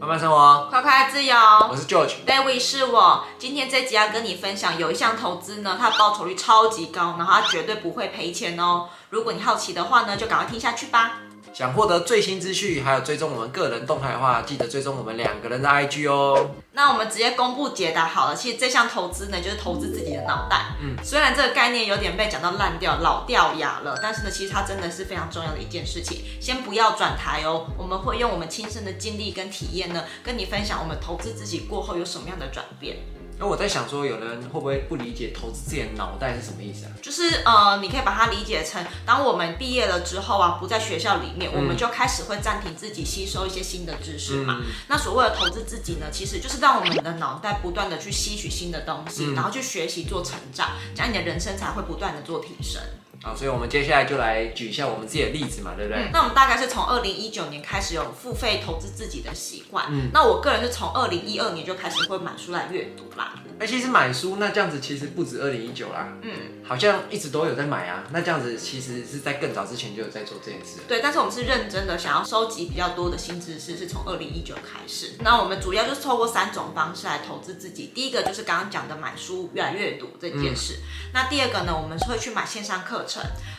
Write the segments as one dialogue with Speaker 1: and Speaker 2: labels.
Speaker 1: 慢慢生活，
Speaker 2: 快快自由。
Speaker 1: 我是
Speaker 2: George，David 是我。今天这集要跟你分享，有一项投资呢，它的报酬率超级高，然后它绝对不会赔钱哦。如果你好奇的话呢，就赶快听下去吧。
Speaker 1: 想获得最新资讯，还有追踪我们个人动态的话，记得追踪我们两个人的 IG 哦。
Speaker 2: 那我们直接公布解答好了。其实这项投资呢，就是投资自己的脑袋。嗯，虽然这个概念有点被讲到烂掉、老掉牙了，但是呢，其实它真的是非常重要的一件事情。先不要转台哦，我们会用我们亲身的经历跟体验呢，跟你分享我们投资自己过后有什么样的转变。
Speaker 1: 那我在想说，有的人会不会不理解投资自己的脑袋是什么意思啊？
Speaker 2: 就是呃，你可以把它理解成，当我们毕业了之后啊，不在学校里面，嗯、我们就开始会暂停自己吸收一些新的知识嘛。嗯、那所谓的投资自己呢，其实就是让我们的脑袋不断的去吸取新的东西，嗯、然后去学习做成长，这样你的人生才会不断的做提升。
Speaker 1: 好，所以我们接下来就来举一下我们自己的例子嘛，对不对？
Speaker 2: 嗯、那我们大概是从二零一九年开始有付费投资自己的习惯。嗯，那我个人是从二零一二年就开始会买书来阅读啦。
Speaker 1: 哎、欸，其实买书那这样子其实不止二零一九啦。嗯，好像一直都有在买啊。那这样子其实是在更早之前就有在做这件事。
Speaker 2: 对，但是我们是认真的想要收集比较多的新知识，是从二零一九开始。那我们主要就是透过三种方式来投资自己。第一个就是刚刚讲的买书越来阅读这件事。嗯、那第二个呢，我们是会去买线上课程，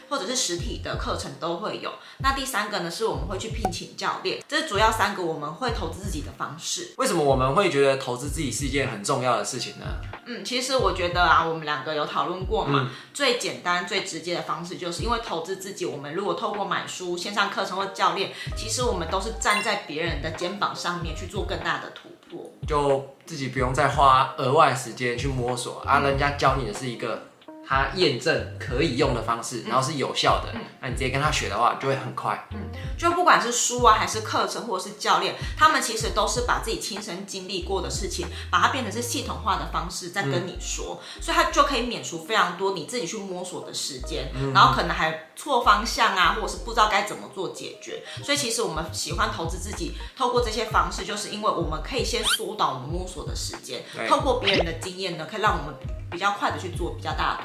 Speaker 2: 或者是实体的课程都会有。那第三个呢，是我们会去聘请教练。这是主要三个我们会投资自己的方式。
Speaker 1: 为什么我们会觉得投资自己是一件很重要的事情呢？
Speaker 2: 嗯，其实我觉得啊，我们两个有讨论过嘛，嗯、最简单、最直接的方式，就是因为投资自己。我们如果透过买书、线上课程或教练，其实我们都是站在别人的肩膀上面去做更大的突破，
Speaker 1: 就自己不用再花额外时间去摸索、嗯、啊，人家教你的是一个。他验证可以用的方式，然后是有效的，嗯、那你直接跟他学的话，就会很快。
Speaker 2: 嗯，就不管是书啊，还是课程，或者是教练，他们其实都是把自己亲身经历过的事情，把它变成是系统化的方式在跟你说，嗯、所以他就可以免除非常多你自己去摸索的时间，嗯、然后可能还错方向啊，或者是不知道该怎么做解决。所以其实我们喜欢投资自己，透过这些方式，就是因为我们可以先缩短我们摸索的时间，对。透过别人的经验呢，可以让我们比较快的去做比较大的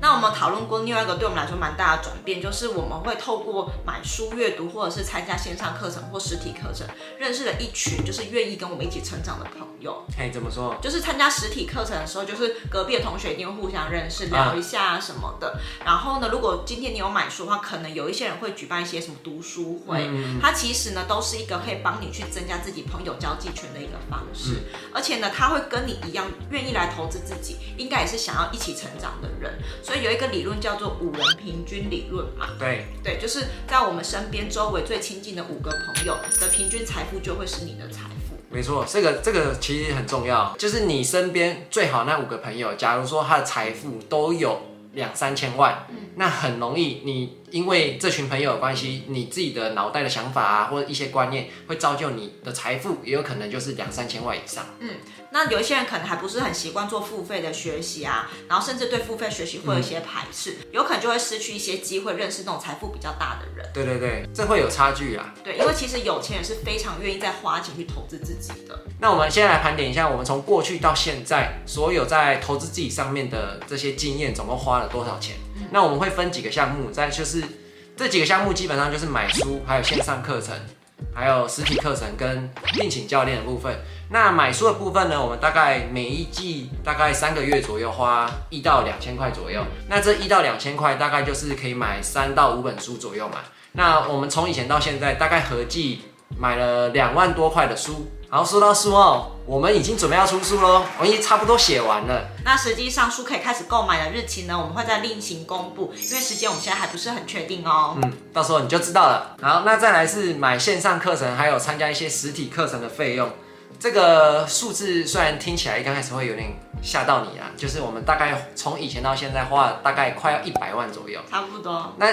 Speaker 2: 那我们讨论过另外一个对我们来说蛮大的转变，就是我们会透过买书阅读，或者是参加线上课程或实体课程，认识了一群就是愿意跟我们一起成长的朋友。
Speaker 1: 哎，怎么说？
Speaker 2: 就是参加实体课程的时候，就是隔壁的同学一定会互相认识，聊一下什么的。啊、然后呢，如果今天你有买书的话，可能有一些人会举办一些什么读书会，嗯、它其实呢都是一个可以帮你去增加自己朋友交际圈的一个方式。嗯、而且呢，他会跟你一样愿意来投资自己，应该也是想要一起成长的人。所以有一个理论叫做五人平均理论嘛，
Speaker 1: 对
Speaker 2: 对，就是在我们身边周围最亲近的五个朋友的平均财富就会是你的财富。
Speaker 1: 没错，这个这个其实很重要，就是你身边最好那五个朋友，假如说他的财富都有两三千万，嗯、那很容易你。因为这群朋友的关系，你自己的脑袋的想法啊，或者一些观念，会造就你的财富，也有可能就是两三千万以上。
Speaker 2: 嗯，那有一些人可能还不是很习惯做付费的学习啊，然后甚至对付费学习会有一些排斥，嗯、有可能就会失去一些机会，认识那种财富比较大的人。
Speaker 1: 对对对，这会有差距啊。
Speaker 2: 对，因为其实有钱人是非常愿意再花钱去投资自己的。
Speaker 1: 那我们先来盘点一下，我们从过去到现在，所有在投资自己上面的这些经验，总共花了多少钱？嗯、那我们会分几个项目，再就是。这几个项目基本上就是买书，还有线上课程，还有实体课程跟聘请教练的部分。那买书的部分呢，我们大概每一季大概三个月左右花一到两千块左右。那这一到两千块大概就是可以买三到五本书左右嘛。那我们从以前到现在大概合计买了两万多块的书。好，说到书哦，我们已经准备要出书喽，我们已经差不多写完了。
Speaker 2: 那实际上书可以开始购买的日期呢，我们会再另行公布，因为时间我们现在还不是很确定哦。
Speaker 1: 嗯，到时候你就知道了。好，那再来是买线上课程，还有参加一些实体课程的费用。这个数字虽然听起来刚开始会有点吓到你啊，就是我们大概从以前到现在花了大概快要一百万左右，
Speaker 2: 差不多。
Speaker 1: 那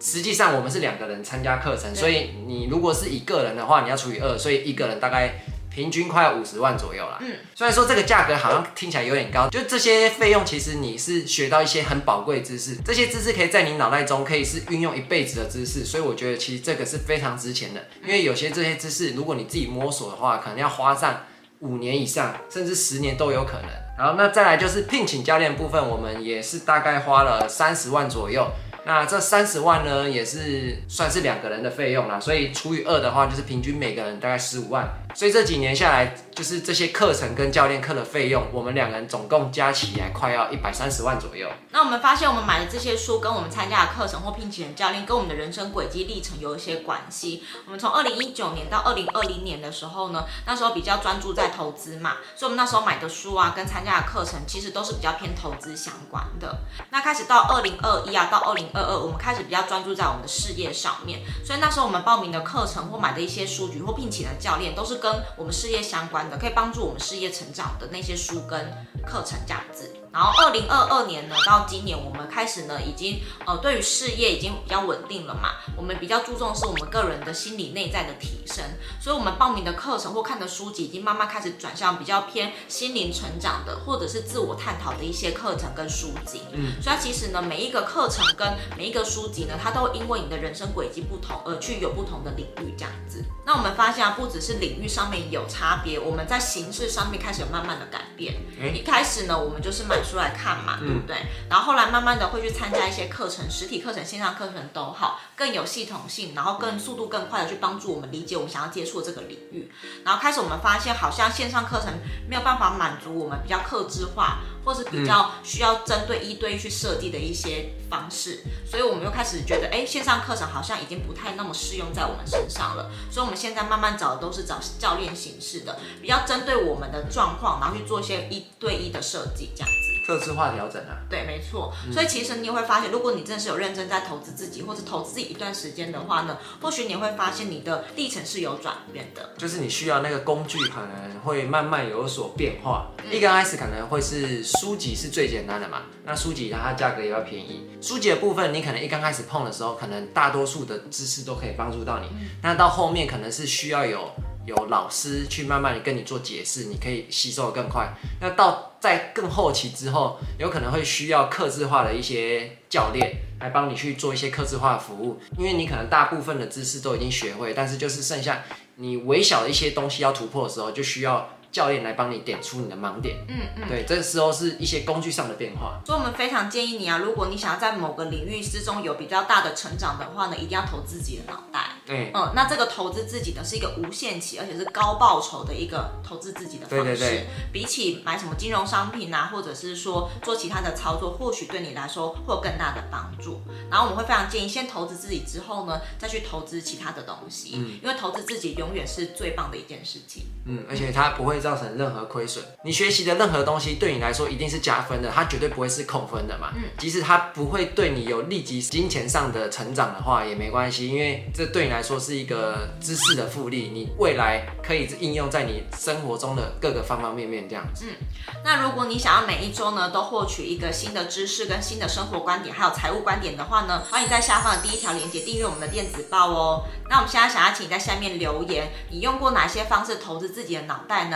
Speaker 1: 实际上我们是两个人参加课程，所以你如果是一个人的话，你要除以二，所以一个人大概平均快五十万左右啦。嗯，虽然说这个价格好像听起来有点高，就这些费用其实你是学到一些很宝贵知识，这些知识可以在你脑袋中可以是运用一辈子的知识，所以我觉得其实这个是非常值钱的。因为有些这些知识，如果你自己摸索的话，可能要花上五年以上，甚至十年都有可能。然后那再来就是聘请教练部分，我们也是大概花了三十万左右。那这三十万呢，也是算是两个人的费用啦，所以除以二的话，就是平均每个人大概十五万。所以这几年下来，就是这些课程跟教练课的费用，我们两人总共加起来快要一百三十万左右。
Speaker 2: 那我们发现，我们买的这些书跟我们参加的课程或聘请的教练，跟我们的人生轨迹历程有一些关系。我们从二零一九年到二零二零年的时候呢，那时候比较专注在投资嘛，所以我们那时候买的书啊，跟参加的课程其实都是比较偏投资相关的。那开始到二零二一啊，到二零二二，我们开始比较专注在我们的事业上面，所以那时候我们报名的课程或买的一些书籍或聘请的教练，都是跟我们事业相关可以帮助我们事业成长的那些书跟课程这样子。然后二零二二年呢，到今年我们开始呢，已经呃对于事业已经比较稳定了嘛，我们比较注重是我们个人的心理内在的提升，所以我们报名的课程或看的书籍已经慢慢开始转向比较偏心灵成长的，或者是自我探讨的一些课程跟书籍。嗯，所以它其实呢，每一个课程跟每一个书籍呢，它都因为你的人生轨迹不同而去有不同的领域这样子。那我们发现啊，不只是领域上面有差别，我们在形式上面开始有慢慢的改变。嗯，一开始呢，我们就是买。出来看嘛，对不对？然后后来慢慢的会去参加一些课程，实体课程、线上课程都好，更有系统性，然后更速度更快的去帮助我们理解我们想要接触的这个领域。然后开始我们发现，好像线上课程没有办法满足我们比较克制化，或是比较需要针对一对一去设计的一些方式，所以我们又开始觉得，哎，线上课程好像已经不太那么适用在我们身上了。所以我们现在慢慢找的都是找教练形式的，比较针对我们的状况，然后去做一些一对一的设计，这样子。
Speaker 1: 客制化调整啊，
Speaker 2: 对，没错。所以其实你也会发现，如果你真的是有认真在投资自己，或者投资自己一段时间的话呢，或许你会发现你的历程是有转变的。
Speaker 1: 就是你需要那个工具，可能会慢慢有所变化。一刚开始可能会是书籍是最简单的嘛，那书籍它价格也要便宜。书籍的部分，你可能一刚开始碰的时候，可能大多数的知识都可以帮助到你。那到后面可能是需要有。有老师去慢慢的跟你做解释，你可以吸收的更快。那到在更后期之后，有可能会需要客制化的一些教练来帮你去做一些客制化的服务，因为你可能大部分的知识都已经学会，但是就是剩下你微小的一些东西要突破的时候，就需要。教练来帮你点出你的盲点，嗯嗯，对，这个时候是一些工具上的变化。
Speaker 2: 所以，我们非常建议你啊，如果你想要在某个领域之中有比较大的成长的话呢，一定要投资自己的脑袋。
Speaker 1: 对，
Speaker 2: 嗯，那这个投资自己的是一个无限期，而且是高报酬的一个投资自己的方式。对对对，比起买什么金融商品啊，或者是说做其他的操作，或许对你来说会有更大的帮助。然后，我们会非常建议先投资自己之后呢，再去投资其他的东西，嗯，因为投资自己永远是最棒的一件事情。
Speaker 1: 嗯，而且它不会。造成任何亏损，你学习的任何东西对你来说一定是加分的，它绝对不会是扣分的嘛。嗯，即使它不会对你有立即金钱上的成长的话也没关系，因为这对你来说是一个知识的复利，你未来可以应用在你生活中的各个方方面面这样子。
Speaker 2: 嗯，那如果你想要每一周呢都获取一个新的知识跟新的生活观点，还有财务观点的话呢，欢迎在下方的第一条链接订阅我们的电子报哦。那我们现在想要请你在下面留言，你用过哪些方式投资自己的脑袋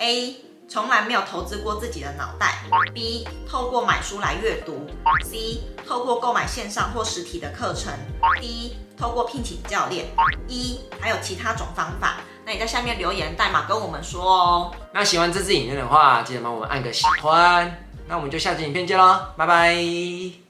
Speaker 2: ？A 从来没有投资过自己的脑袋，B 透过买书来阅读，C 透过购买线上或实体的课程，D 透过聘请教练，E 还有其他种方法。那你在下面留言代码跟我们说哦。
Speaker 1: 那喜欢这支影片的话，记得帮我们按个喜欢。那我们就下期影片见喽，拜拜。